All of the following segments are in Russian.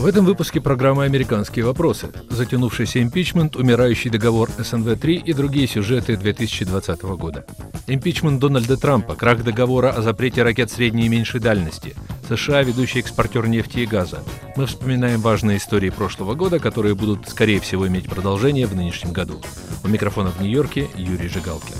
В этом выпуске программы «Американские вопросы», затянувшийся импичмент, умирающий договор СНВ-3 и другие сюжеты 2020 года. Импичмент Дональда Трампа, крах договора о запрете ракет средней и меньшей дальности, США – ведущий экспортер нефти и газа. Мы вспоминаем важные истории прошлого года, которые будут, скорее всего, иметь продолжение в нынешнем году. У микрофона в Нью-Йорке Юрий Жигалкин.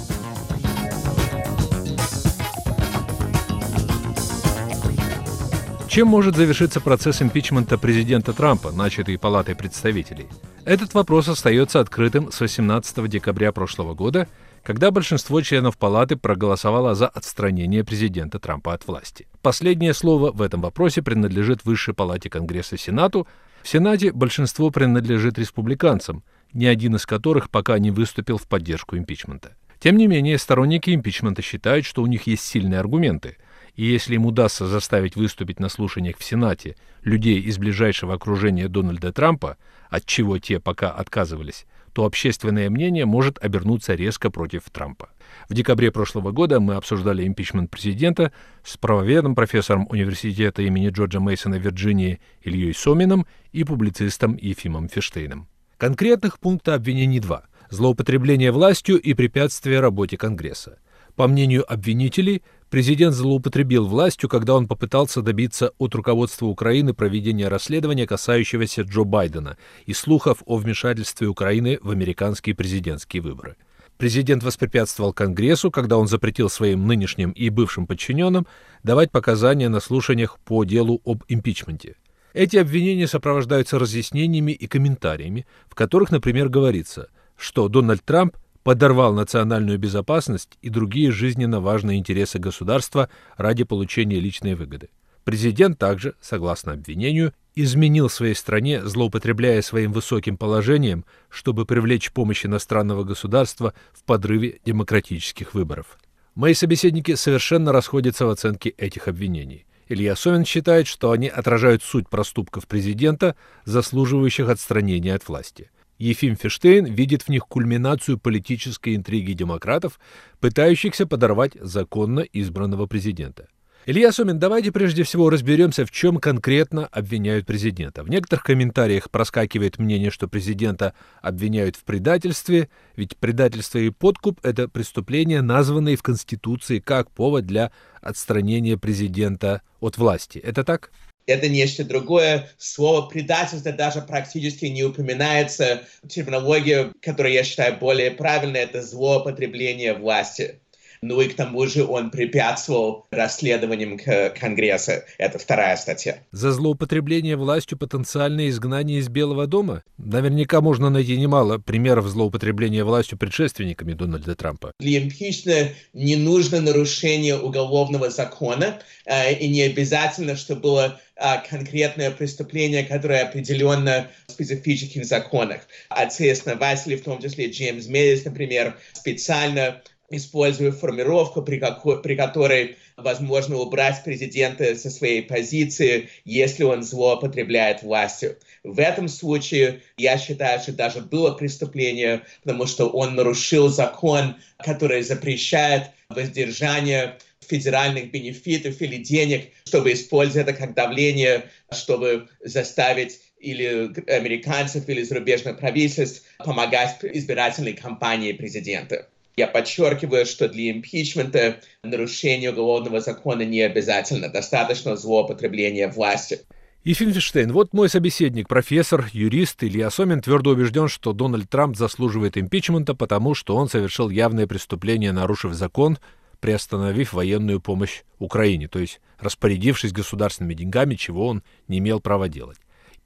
Чем может завершиться процесс импичмента президента Трампа, начатый Палатой представителей? Этот вопрос остается открытым с 18 декабря прошлого года, когда большинство членов Палаты проголосовало за отстранение президента Трампа от власти. Последнее слово в этом вопросе принадлежит Высшей Палате Конгресса Сенату. В Сенате большинство принадлежит республиканцам, ни один из которых пока не выступил в поддержку импичмента. Тем не менее, сторонники импичмента считают, что у них есть сильные аргументы – и если им удастся заставить выступить на слушаниях в Сенате людей из ближайшего окружения Дональда Трампа, от чего те пока отказывались, то общественное мнение может обернуться резко против Трампа. В декабре прошлого года мы обсуждали импичмент президента с правоведом, профессором университета имени Джорджа Мейсона в Вирджинии Ильей Сомином и публицистом Ефимом Фештейном. Конкретных пункта обвинений два – злоупотребление властью и препятствие работе Конгресса. По мнению обвинителей, Президент злоупотребил властью, когда он попытался добиться от руководства Украины проведения расследования, касающегося Джо Байдена и слухов о вмешательстве Украины в американские президентские выборы. Президент воспрепятствовал Конгрессу, когда он запретил своим нынешним и бывшим подчиненным давать показания на слушаниях по делу об импичменте. Эти обвинения сопровождаются разъяснениями и комментариями, в которых, например, говорится, что Дональд Трамп подорвал национальную безопасность и другие жизненно важные интересы государства ради получения личной выгоды. Президент также, согласно обвинению, изменил своей стране, злоупотребляя своим высоким положением, чтобы привлечь помощь иностранного государства в подрыве демократических выборов. Мои собеседники совершенно расходятся в оценке этих обвинений. Илья Совин считает, что они отражают суть проступков президента, заслуживающих отстранения от власти – Ефим Фештейн видит в них кульминацию политической интриги демократов, пытающихся подорвать законно избранного президента. Илья Сомин, давайте прежде всего разберемся, в чем конкретно обвиняют президента. В некоторых комментариях проскакивает мнение, что президента обвиняют в предательстве, ведь предательство и подкуп – это преступления, названные в Конституции как повод для отстранения президента от власти. Это так? Это нечто другое. Слово предательство даже практически не упоминается. Терминология, которую я считаю более правильной, это злоупотребление власти. Ну и к тому же он препятствовал расследованиям Конгресса. Это вторая статья. За злоупотребление властью потенциальное изгнание из Белого дома? Наверняка можно найти немало примеров злоупотребления властью предшественниками Дональда Трампа. Для импичмента не нужно нарушение уголовного закона, э, и не обязательно, чтобы было э, конкретное преступление, которое определенно в специфических законах. Отцы-основатели, в том числе Джеймс Медис, например, специально используя формировку, при, какой, при которой возможно убрать президента со своей позиции, если он злоупотребляет властью. В этом случае я считаю, что даже было преступление, потому что он нарушил закон, который запрещает воздержание федеральных бенефитов или денег, чтобы использовать это как давление, чтобы заставить или американцев, или зарубежных правительств помогать избирательной кампании президента. Я подчеркиваю, что для импичмента нарушение уголовного закона не обязательно, достаточно злоупотребления власти. Ефим Фиштейн, вот мой собеседник, профессор, юрист Илья Сомин твердо убежден, что Дональд Трамп заслуживает импичмента, потому что он совершил явное преступление, нарушив закон, приостановив военную помощь Украине, то есть распорядившись государственными деньгами, чего он не имел права делать.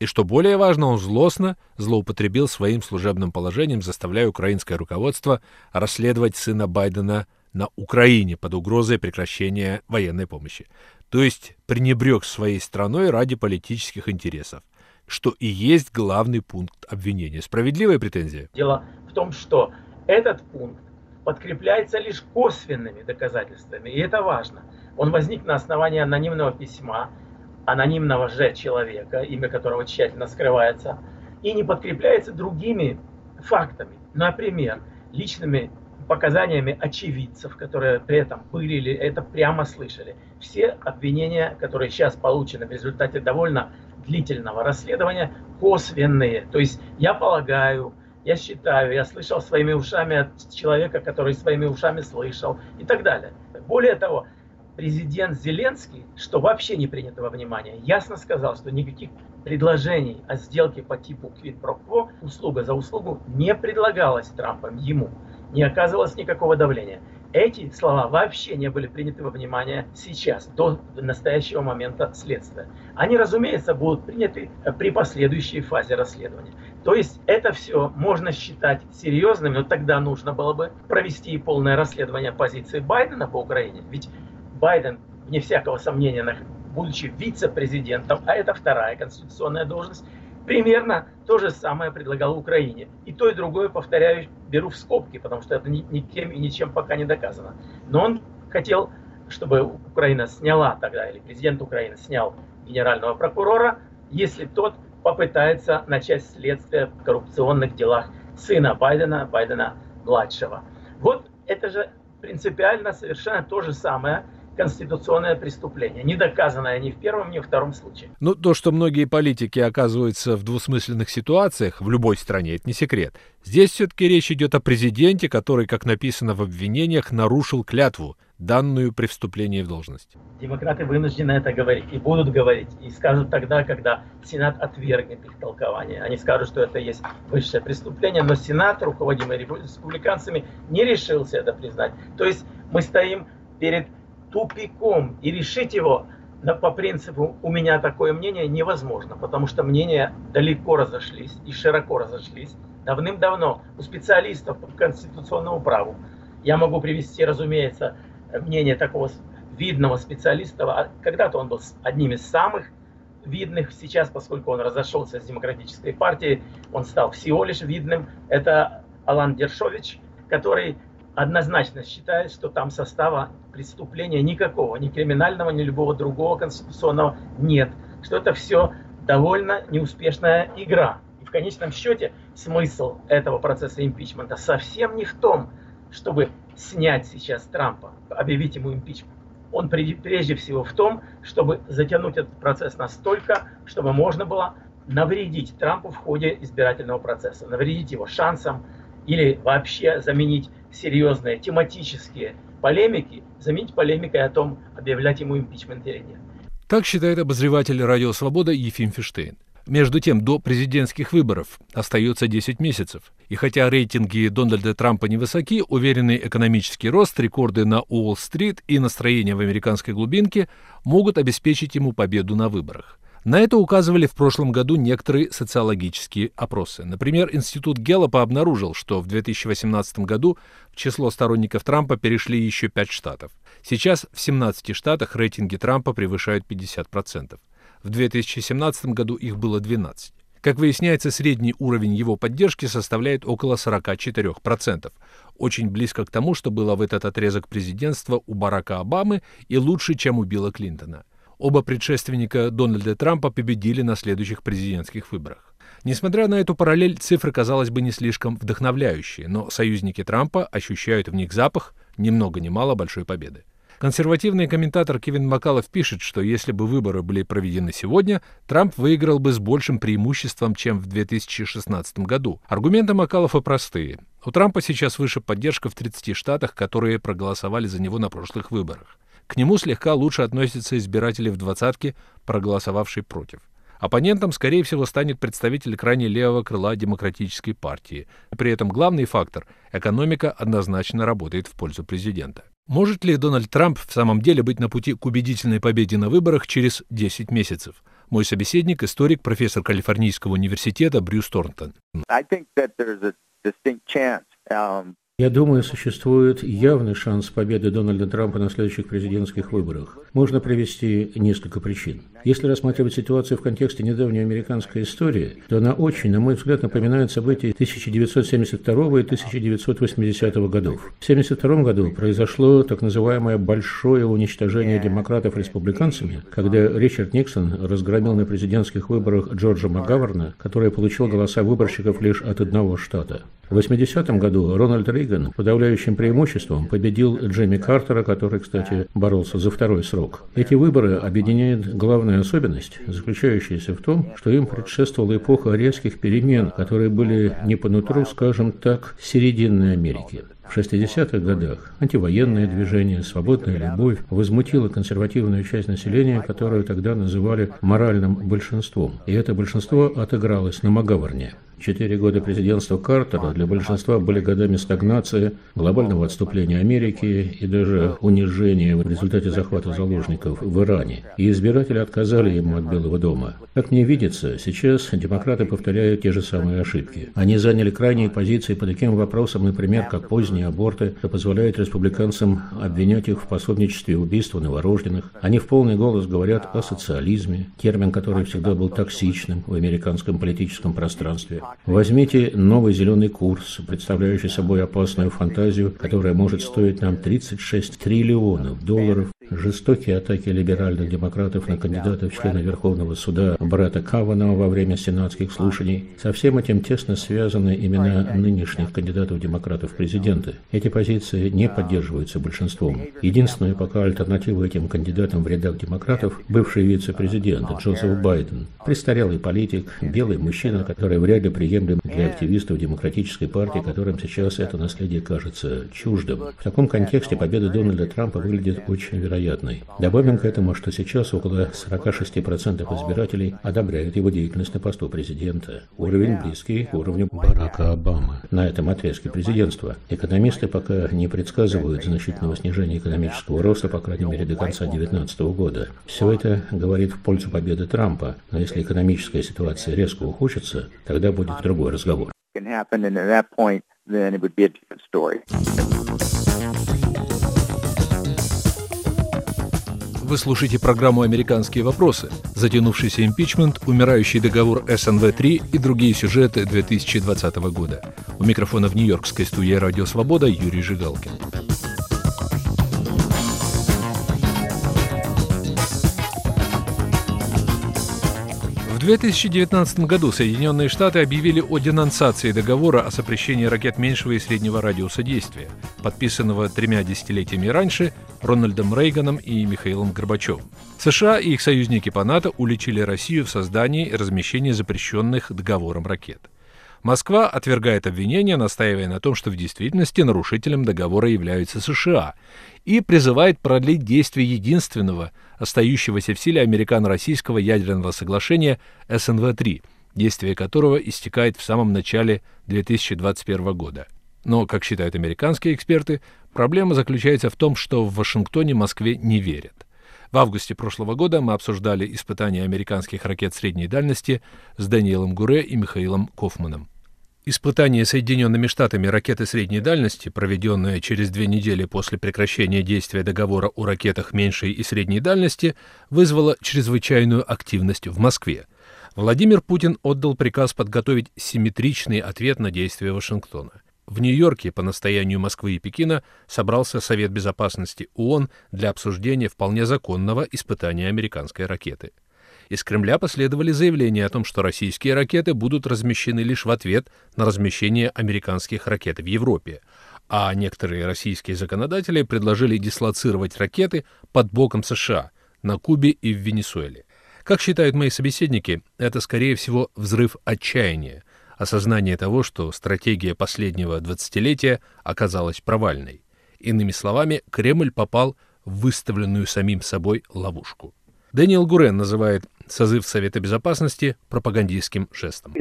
И что более важно, он злостно злоупотребил своим служебным положением, заставляя украинское руководство расследовать сына Байдена на Украине под угрозой прекращения военной помощи. То есть пренебрег своей страной ради политических интересов, что и есть главный пункт обвинения. Справедливая претензия? Дело в том, что этот пункт подкрепляется лишь косвенными доказательствами, и это важно. Он возник на основании анонимного письма, анонимного же человека, имя которого тщательно скрывается, и не подкрепляется другими фактами. Например, личными показаниями очевидцев, которые при этом были или это прямо слышали. Все обвинения, которые сейчас получены в результате довольно длительного расследования косвенные. То есть я полагаю, я считаю, я слышал своими ушами от человека, который своими ушами слышал и так далее. Более того, президент Зеленский, что вообще не принято во внимание, ясно сказал, что никаких предложений о сделке по типу quid pro quo, услуга за услугу, не предлагалось Трампом ему. Не оказывалось никакого давления. Эти слова вообще не были приняты во внимание сейчас, до настоящего момента следствия. Они, разумеется, будут приняты при последующей фазе расследования. То есть это все можно считать серьезным, но тогда нужно было бы провести полное расследование позиции Байдена по Украине. Ведь Байден, вне всякого сомнения, будучи вице-президентом, а это вторая конституционная должность, примерно то же самое предлагал Украине. И то, и другое, повторяю, беру в скобки, потому что это никем и ничем пока не доказано. Но он хотел, чтобы Украина сняла тогда, или президент Украины снял генерального прокурора, если тот попытается начать следствие в коррупционных делах сына Байдена, Байдена-младшего. Вот это же принципиально совершенно то же самое, конституционное преступление, не доказанное ни в первом, ни в втором случае. Ну, то, что многие политики оказываются в двусмысленных ситуациях в любой стране, это не секрет. Здесь все-таки речь идет о президенте, который, как написано в обвинениях, нарушил клятву, данную при вступлении в должность. Демократы вынуждены это говорить и будут говорить, и скажут тогда, когда Сенат отвергнет их толкование. Они скажут, что это есть высшее преступление, но Сенат, руководимый республиканцами, не решился это признать. То есть мы стоим перед тупиком, и решить его по принципу «у меня такое мнение» невозможно, потому что мнения далеко разошлись и широко разошлись давным-давно у специалистов по конституционному праву. Я могу привести, разумеется, мнение такого видного специалиста, а когда-то он был одним из самых видных сейчас, поскольку он разошелся с демократической партией, он стал всего лишь видным. Это Алан Дершович, который однозначно считает, что там состава преступления никакого, ни криминального, ни любого другого конституционного нет. Что это все довольно неуспешная игра. И в конечном счете смысл этого процесса импичмента совсем не в том, чтобы снять сейчас Трампа, объявить ему импичмент. Он прежде всего в том, чтобы затянуть этот процесс настолько, чтобы можно было навредить Трампу в ходе избирательного процесса, навредить его шансам или вообще заменить серьезные тематические полемики, заменить полемикой о том, объявлять ему импичмент или нет. Так считает обозреватель «Радио Свобода» Ефим Фиштейн. Между тем, до президентских выборов остается 10 месяцев. И хотя рейтинги Дональда Трампа невысоки, уверенный экономический рост, рекорды на Уолл-стрит и настроение в американской глубинке могут обеспечить ему победу на выборах. На это указывали в прошлом году некоторые социологические опросы. Например, Институт Геллопа обнаружил, что в 2018 году в число сторонников Трампа перешли еще пять штатов. Сейчас в 17 штатах рейтинги Трампа превышают 50%. В 2017 году их было 12. Как выясняется, средний уровень его поддержки составляет около 44%, очень близко к тому, что было в этот отрезок президентства у Барака Обамы и лучше, чем у Билла Клинтона. Оба предшественника Дональда Трампа победили на следующих президентских выборах. Несмотря на эту параллель, цифры, казалось бы, не слишком вдохновляющие, но союзники Трампа ощущают в них запах ни много ни мало большой победы. Консервативный комментатор Кевин Макалов пишет, что если бы выборы были проведены сегодня, Трамп выиграл бы с большим преимуществом, чем в 2016 году. Аргументы Макалова простые. У Трампа сейчас выше поддержка в 30 штатах, которые проголосовали за него на прошлых выборах. К нему слегка лучше относятся избиратели в двадцатке, проголосовавшие против. Оппонентом, скорее всего, станет представитель крайне левого крыла Демократической партии. При этом главный фактор – экономика однозначно работает в пользу президента. Может ли Дональд Трамп в самом деле быть на пути к убедительной победе на выборах через 10 месяцев? Мой собеседник – историк, профессор Калифорнийского университета Брюс Торнтон. Я думаю, существует явный шанс победы Дональда Трампа на следующих президентских выборах. Можно привести несколько причин. Если рассматривать ситуацию в контексте недавней американской истории, то она очень, на мой взгляд, напоминает события 1972 и 1980 годов. В 1972 году произошло так называемое большое уничтожение демократов республиканцами, когда Ричард Никсон разгромил на президентских выборах Джорджа МакГаверна, который получил голоса выборщиков лишь от одного штата. В 80 году Рональд Рейган подавляющим преимуществом победил Джимми Картера, который, кстати, боролся за второй срок. Эти выборы объединяет главная особенность, заключающаяся в том, что им предшествовала эпоха резких перемен, которые были не по нутру, скажем так, серединной Америки. В 60-х годах антивоенное движение, свободная любовь возмутило консервативную часть населения, которую тогда называли моральным большинством. И это большинство отыгралось на Магаворне. Четыре года президентства Картера для большинства были годами стагнации, глобального отступления Америки и даже унижения в результате захвата заложников в Иране. И избиратели отказали ему от Белого дома. Как мне видится, сейчас демократы повторяют те же самые ошибки. Они заняли крайние позиции по таким вопросам, например, как поздние аборты, что позволяет республиканцам обвинять их в пособничестве убийства новорожденных. Они в полный голос говорят о социализме, термин, который всегда был токсичным в американском политическом пространстве. Возьмите новый зеленый курс, представляющий собой опасную фантазию, которая может стоить нам 36 триллионов долларов, жестокие атаки либеральных демократов на кандидатов в члены Верховного суда Брэда Каванова во время сенатских слушаний. Со всем этим тесно связаны имена нынешних кандидатов демократов в президенты. Эти позиции не поддерживаются большинством. Единственная пока альтернатива этим кандидатам в рядах демократов – бывший вице-президент Джозеф Байден, престарелый политик, белый мужчина, который вряд ли приемлем для активистов демократической партии, которым сейчас это наследие кажется чуждым. В таком контексте победа Дональда Трампа выглядит очень вероятной. Добавим к этому, что сейчас около 46% избирателей одобряют его деятельность на посту президента. Уровень близкий к уровню Барака Обамы на этом отрезке президентства. Экономисты пока не предсказывают значительного снижения экономического роста, по крайней мере, до конца 2019 года. Все это говорит в пользу победы Трампа, но если экономическая ситуация резко ухудшится, тогда будет другой разговор. Вы слушаете программу «Американские вопросы», затянувшийся импичмент, умирающий договор СНВ-3 и другие сюжеты 2020 года. У микрофона в Нью-Йоркской студии «Радио Свобода» Юрий Жигалкин. 2019 году Соединенные Штаты объявили о денонсации договора о запрещении ракет меньшего и среднего радиуса действия, подписанного тремя десятилетиями раньше Рональдом Рейганом и Михаилом Горбачевым. США и их союзники по НАТО уличили Россию в создании и размещении запрещенных договором ракет. Москва отвергает обвинения, настаивая на том, что в действительности нарушителем договора являются США, и призывает продлить действие единственного остающегося в силе американо-российского ядерного соглашения СНВ-3, действие которого истекает в самом начале 2021 года. Но, как считают американские эксперты, проблема заключается в том, что в Вашингтоне Москве не верят. В августе прошлого года мы обсуждали испытания американских ракет средней дальности с Даниэлом Гуре и Михаилом Кофманом. Испытание Соединенными Штатами ракеты средней дальности, проведенное через две недели после прекращения действия договора о ракетах меньшей и средней дальности, вызвало чрезвычайную активность в Москве. Владимир Путин отдал приказ подготовить симметричный ответ на действия Вашингтона. В Нью-Йорке по настоянию Москвы и Пекина собрался Совет Безопасности ООН для обсуждения вполне законного испытания американской ракеты – из Кремля последовали заявления о том, что российские ракеты будут размещены лишь в ответ на размещение американских ракет в Европе, а некоторые российские законодатели предложили дислоцировать ракеты под боком США на Кубе и в Венесуэле. Как считают мои собеседники, это, скорее всего, взрыв отчаяния, осознание того, что стратегия последнего двадцатилетия оказалась провальной. Иными словами, Кремль попал в выставленную самим собой ловушку. Дэниел Гурен называет созыв Совета Безопасности пропагандистским жестом.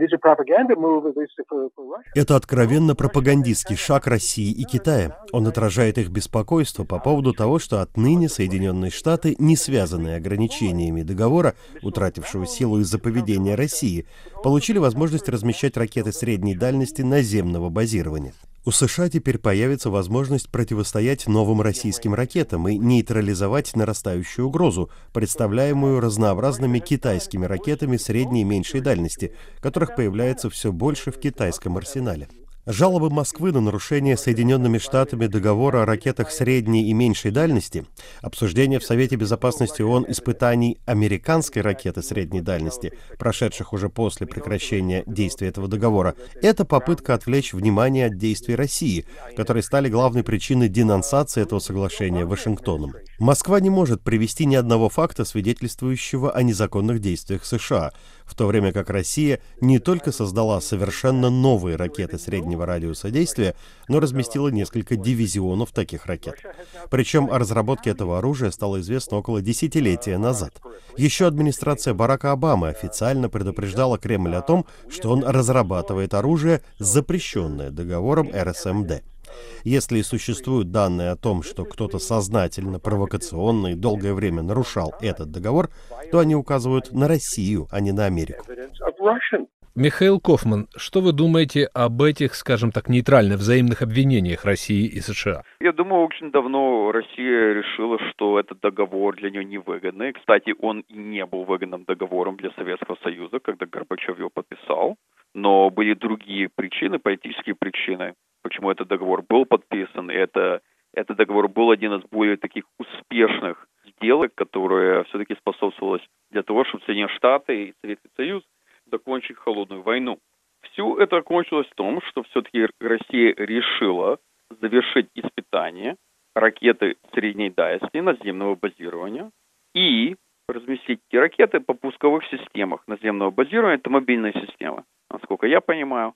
Это откровенно пропагандистский шаг России и Китая. Он отражает их беспокойство по поводу того, что отныне Соединенные Штаты, не связанные ограничениями договора, утратившего силу из-за поведения России, получили возможность размещать ракеты средней дальности наземного базирования. У США теперь появится возможность противостоять новым российским ракетам и нейтрализовать нарастающую угрозу, представляемую разнообразными китайскими ракетами средней и меньшей дальности, которых появляется все больше в китайском арсенале. Жалобы Москвы на нарушение Соединенными Штатами договора о ракетах средней и меньшей дальности, обсуждение в Совете Безопасности ООН испытаний американской ракеты средней дальности, прошедших уже после прекращения действия этого договора, это попытка отвлечь внимание от действий России, которые стали главной причиной денонсации этого соглашения Вашингтоном. Москва не может привести ни одного факта, свидетельствующего о незаконных действиях США, в то время как Россия не только создала совершенно новые ракеты среднего радиуса действия, но разместила несколько дивизионов таких ракет. Причем о разработке этого оружия стало известно около десятилетия назад. Еще администрация Барака Обамы официально предупреждала Кремль о том, что он разрабатывает оружие, запрещенное договором РСМД. Если и существуют данные о том, что кто-то сознательно, провокационно и долгое время нарушал этот договор, то они указывают на Россию, а не на Америку. Михаил Кофман, что вы думаете об этих, скажем так, нейтральных взаимных обвинениях России и США? Я думаю, очень давно Россия решила, что этот договор для нее невыгодный. Кстати, он и не был выгодным договором для Советского Союза, когда Горбачев его подписал. Но были другие причины, политические причины почему этот договор был подписан. Это, этот договор был один из более таких успешных сделок, которые все-таки способствовалось для того, чтобы Соединенные Штаты и Советский Союз закончить холодную войну. Все это окончилось в том, что все-таки Россия решила завершить испытания ракеты средней дальности наземного базирования и разместить эти ракеты по пусковых системах наземного базирования, это мобильная система, насколько я понимаю.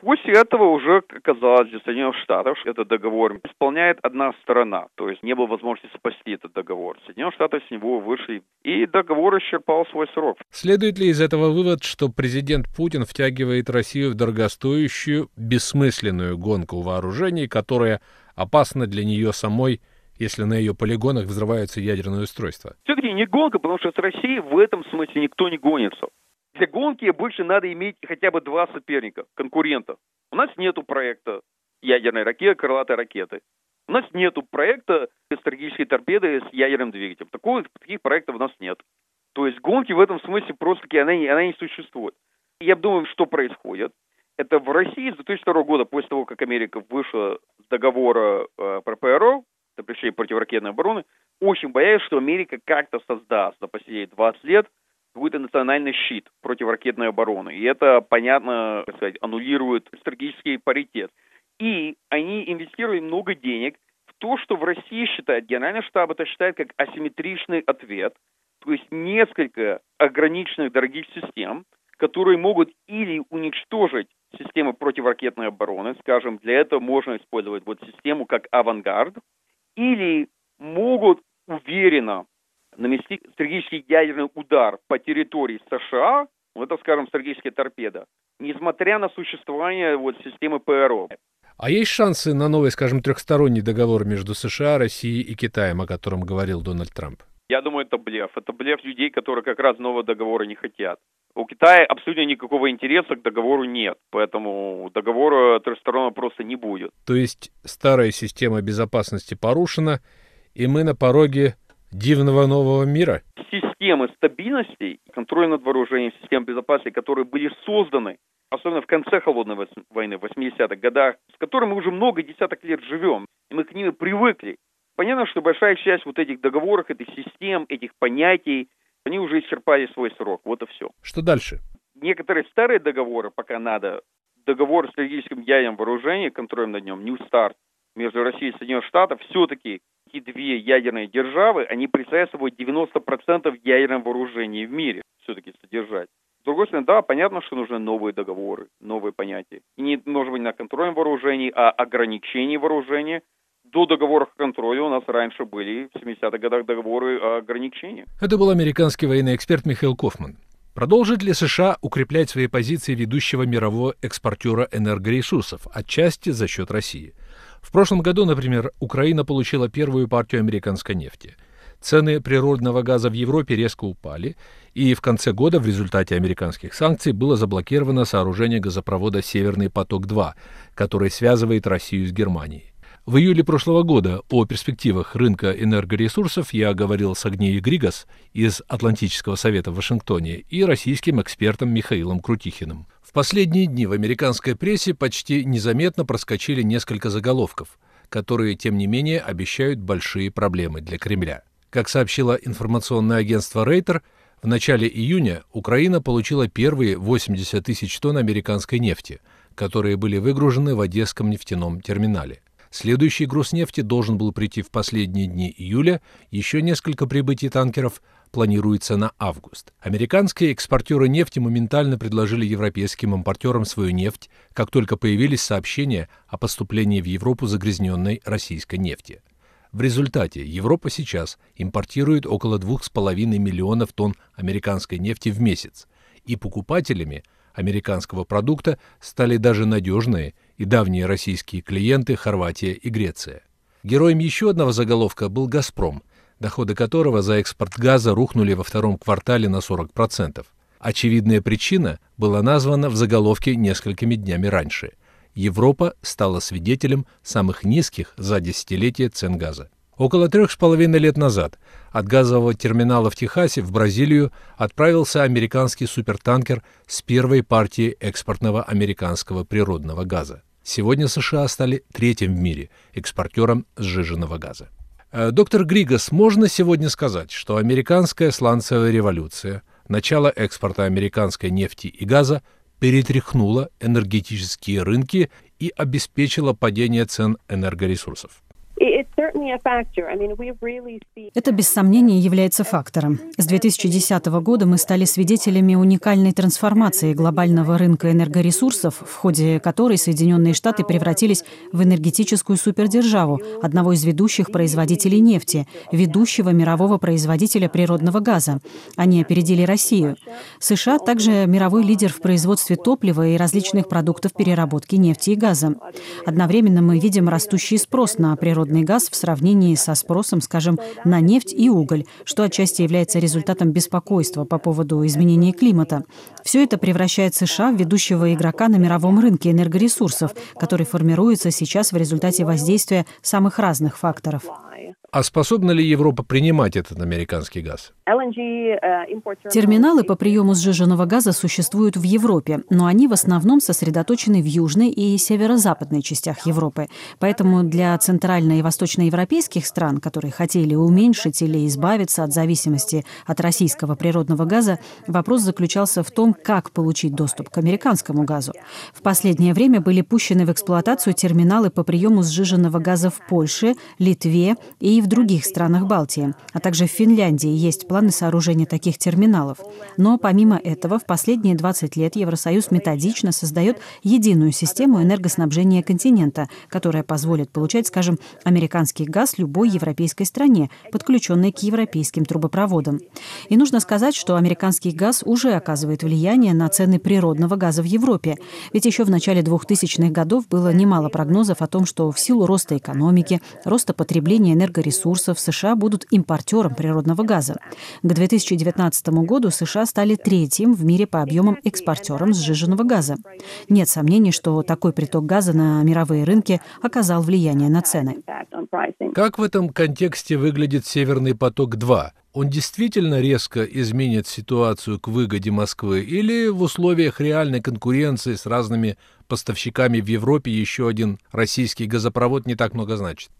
После этого уже оказалось для Соединенных Штатов, что этот договор исполняет одна сторона, то есть не было возможности спасти этот договор. Соединенные Штаты с него вышли, и договор исчерпал свой срок. Следует ли из этого вывод, что президент Путин втягивает Россию в дорогостоящую, бессмысленную гонку вооружений, которая опасна для нее самой, если на ее полигонах взрываются ядерные устройства? Все-таки не гонка, потому что с Россией в этом смысле никто не гонится. Для гонки больше надо иметь хотя бы два соперника, конкурента. У нас нету проекта ядерной ракеты, крылатой ракеты. У нас нету проекта стратегической торпеды с ядерным двигателем. Такого, таких проектов у нас нет. То есть гонки в этом смысле просто-таки она, она не существует. Я думаю, что происходит. Это в России с 2002 года, после того, как Америка вышла с договора э, про ПРО, запрещение противоракетной обороны, очень боялись, что Америка как-то создаст за последние 20 лет какой-то национальный щит противоракетной обороны. И это, понятно, так сказать, аннулирует стратегический паритет. И они инвестируют много денег в то, что в России считает, Генеральный штаб это считает как асимметричный ответ, то есть несколько ограниченных дорогих систем, которые могут или уничтожить системы противоракетной обороны, скажем, для этого можно использовать вот систему как авангард, или могут уверенно нанести стратегический ядерный удар по территории США, ну, это, скажем, стратегическая торпеда, несмотря на существование вот системы ПРО. А есть шансы на новый, скажем, трехсторонний договор между США, Россией и Китаем, о котором говорил Дональд Трамп? Я думаю, это блеф. Это блеф людей, которые как раз нового договора не хотят. У Китая абсолютно никакого интереса к договору нет, поэтому договора трехсторонного просто не будет. То есть старая система безопасности порушена, и мы на пороге дивного нового мира? Системы стабильности, контроля над вооружением, систем безопасности, которые были созданы, особенно в конце холодной войны, в 80-х годах, с которыми мы уже много десяток лет живем, и мы к ним привыкли. Понятно, что большая часть вот этих договоров, этих систем, этих понятий, они уже исчерпали свой срок. Вот и все. Что дальше? Некоторые старые договоры пока надо. Договор о стратегическом ядерном вооружении, контролем над нем, New START, между Россией и Соединенных Штатов, все-таки две ядерные державы, они представляют собой 90% ядерного вооружения в мире все-таки содержать. С другой стороны, да, понятно, что нужны новые договоры, новые понятия. И не может быть на контролем вооружений, а ограничении вооружения. До договоров о контроле у нас раньше были в 70-х годах договоры о ограничении. Это был американский военный эксперт Михаил Кофман. Продолжит ли США укреплять свои позиции ведущего мирового экспортера энергоресурсов, отчасти за счет России? В прошлом году, например, Украина получила первую партию американской нефти. Цены природного газа в Европе резко упали, и в конце года в результате американских санкций было заблокировано сооружение газопровода «Северный поток-2», который связывает Россию с Германией. В июле прошлого года о перспективах рынка энергоресурсов я говорил с Агнией Григас из Атлантического совета в Вашингтоне и российским экспертом Михаилом Крутихиным. В последние дни в американской прессе почти незаметно проскочили несколько заголовков, которые, тем не менее, обещают большие проблемы для Кремля. Как сообщило информационное агентство Рейтер, в начале июня Украина получила первые 80 тысяч тонн американской нефти, которые были выгружены в Одесском нефтяном терминале. Следующий груз нефти должен был прийти в последние дни июля, еще несколько прибытий танкеров планируется на август. Американские экспортеры нефти моментально предложили европейским импортерам свою нефть, как только появились сообщения о поступлении в Европу загрязненной российской нефти. В результате Европа сейчас импортирует около 2,5 миллионов тонн американской нефти в месяц, и покупателями американского продукта стали даже надежные и давние российские клиенты Хорватия и Греция. Героем еще одного заголовка был «Газпром», доходы которого за экспорт газа рухнули во втором квартале на 40%. Очевидная причина была названа в заголовке несколькими днями раньше. Европа стала свидетелем самых низких за десятилетие цен газа. Около трех с половиной лет назад от газового терминала в Техасе в Бразилию отправился американский супертанкер с первой партией экспортного американского природного газа. Сегодня США стали третьим в мире экспортером сжиженного газа. Э, доктор Григас, можно сегодня сказать, что американская сланцевая революция, начало экспорта американской нефти и газа перетряхнула энергетические рынки и обеспечила падение цен энергоресурсов? Это без сомнения является фактором. С 2010 года мы стали свидетелями уникальной трансформации глобального рынка энергоресурсов, в ходе которой Соединенные Штаты превратились в энергетическую супердержаву, одного из ведущих производителей нефти, ведущего мирового производителя природного газа. Они опередили Россию. США также мировой лидер в производстве топлива и различных продуктов переработки нефти и газа. Одновременно мы видим растущий спрос на природный газ в сравнении со спросом, скажем, на нефть и уголь, что отчасти является результатом беспокойства по поводу изменения климата. Все это превращает США в ведущего игрока на мировом рынке энергоресурсов, который формируется сейчас в результате воздействия самых разных факторов. А способна ли Европа принимать этот американский газ? Терминалы по приему сжиженного газа существуют в Европе, но они в основном сосредоточены в южной и северо-западной частях Европы. Поэтому для центрально- и восточноевропейских стран, которые хотели уменьшить или избавиться от зависимости от российского природного газа, вопрос заключался в том, как получить доступ к американскому газу. В последнее время были пущены в эксплуатацию терминалы по приему сжиженного газа в Польше, Литве и в других странах Балтии, а также в Финляндии есть планы сооружения таких терминалов. Но помимо этого, в последние 20 лет Евросоюз методично создает единую систему энергоснабжения континента, которая позволит получать, скажем, американский газ любой европейской стране, подключенной к европейским трубопроводам. И нужно сказать, что американский газ уже оказывает влияние на цены природного газа в Европе. Ведь еще в начале 2000-х годов было немало прогнозов о том, что в силу роста экономики, роста потребления энергоресурсов, ресурсов США будут импортером природного газа. К 2019 году США стали третьим в мире по объемам экспортером сжиженного газа. Нет сомнений, что такой приток газа на мировые рынки оказал влияние на цены. Как в этом контексте выглядит «Северный поток-2»? Он действительно резко изменит ситуацию к выгоде Москвы или в условиях реальной конкуренции с разными поставщиками в Европе еще один российский газопровод не так много значит?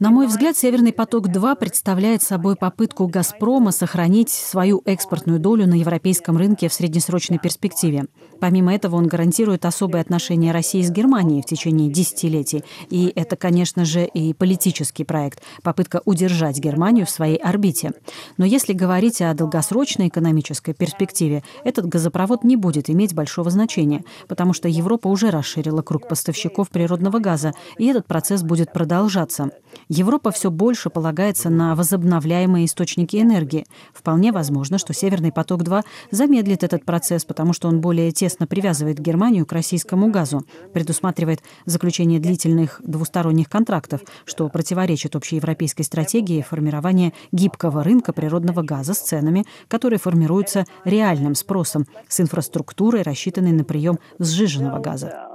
На мой взгляд, «Северный поток-2» представляет собой попытку «Газпрома» сохранить свою экспортную долю на европейском рынке в среднесрочной перспективе. Помимо этого, он гарантирует особые отношения России с Германией в течение десятилетий. И это, конечно же, и политический проект, попытка удержать Германию в своей орбите. Но если говорить о долгосрочной экономической перспективе, этот газопровод не будет иметь большого значения, потому что Европа уже расширила круг поставщиков природного газа, и этот процесс будет продолжаться. Европа все больше полагается на возобновляемые источники энергии. Вполне возможно, что «Северный поток-2» замедлит этот процесс, потому что он более тесно привязывает Германию к российскому газу, предусматривает заключение длительных двусторонних контрактов, что противоречит общеевропейской стратегии формирования гибкого рынка природного газа с ценами, которые формируются реальным спросом, с инфраструктурой, рассчитанной на прием сжиженного газа.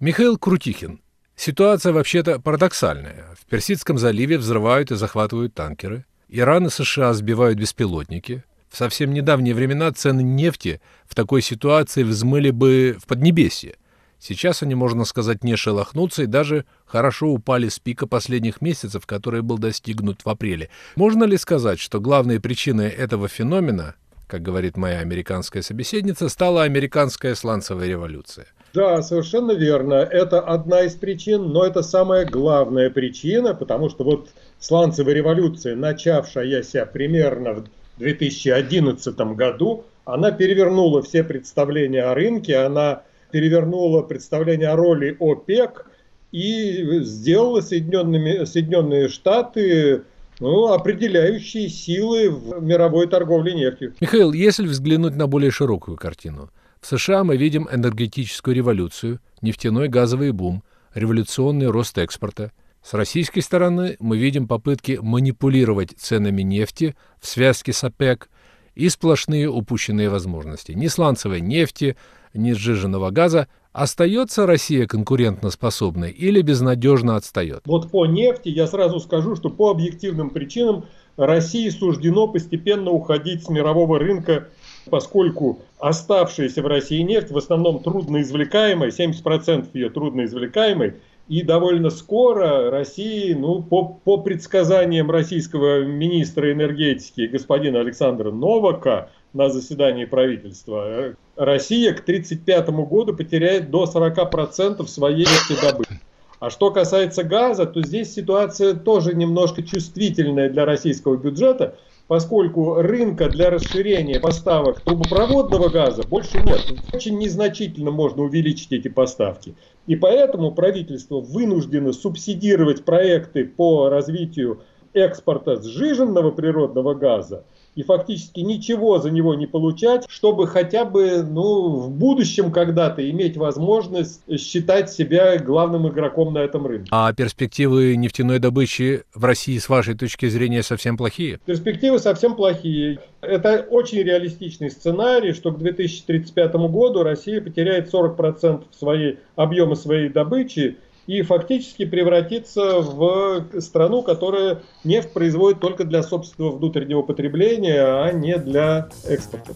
Михаил Крутихин. Ситуация вообще-то парадоксальная. В Персидском заливе взрывают и захватывают танкеры. Иран и США сбивают беспилотники. В совсем недавние времена цены нефти в такой ситуации взмыли бы в Поднебесье. Сейчас они, можно сказать, не шелохнутся и даже хорошо упали с пика последних месяцев, который был достигнут в апреле. Можно ли сказать, что главной причиной этого феномена, как говорит моя американская собеседница, стала американская сланцевая революция? Да, совершенно верно. Это одна из причин, но это самая главная причина, потому что вот сланцевая революция, начавшаяся примерно в 2011 году, она перевернула все представления о рынке, она перевернула представление о роли ОПЕК и сделала Соединенными, Соединенные Штаты ну, определяющие силы в мировой торговле нефтью. Михаил, если взглянуть на более широкую картину, США мы видим энергетическую революцию, нефтяной газовый бум, революционный рост экспорта. С российской стороны мы видим попытки манипулировать ценами нефти в связке с ОПЕК и сплошные упущенные возможности. Ни сланцевой нефти, ни сжиженного газа. Остается Россия конкурентоспособной или безнадежно отстает? Вот по нефти я сразу скажу, что по объективным причинам России суждено постепенно уходить с мирового рынка поскольку оставшаяся в России нефть в основном трудноизвлекаемая, 70% ее трудноизвлекаемой, и довольно скоро России, ну, по, по предсказаниям российского министра энергетики господина Александра Новака на заседании правительства, Россия к 1935 году потеряет до 40% своей нефтедобычи. А что касается газа, то здесь ситуация тоже немножко чувствительная для российского бюджета, поскольку рынка для расширения поставок трубопроводного газа больше нет. Очень незначительно можно увеличить эти поставки. И поэтому правительство вынуждено субсидировать проекты по развитию экспорта сжиженного природного газа и фактически ничего за него не получать, чтобы хотя бы ну, в будущем когда-то иметь возможность считать себя главным игроком на этом рынке. А перспективы нефтяной добычи в России, с вашей точки зрения, совсем плохие? Перспективы совсем плохие. Это очень реалистичный сценарий, что к 2035 году Россия потеряет 40% своей, объема своей добычи, и фактически превратиться в страну, которая нефть производит только для собственного внутреннего потребления, а не для экспорта.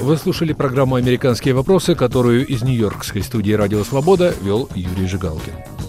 Вы слушали программу «Американские вопросы», которую из Нью-Йоркской студии «Радио Свобода» вел Юрий Жигалкин.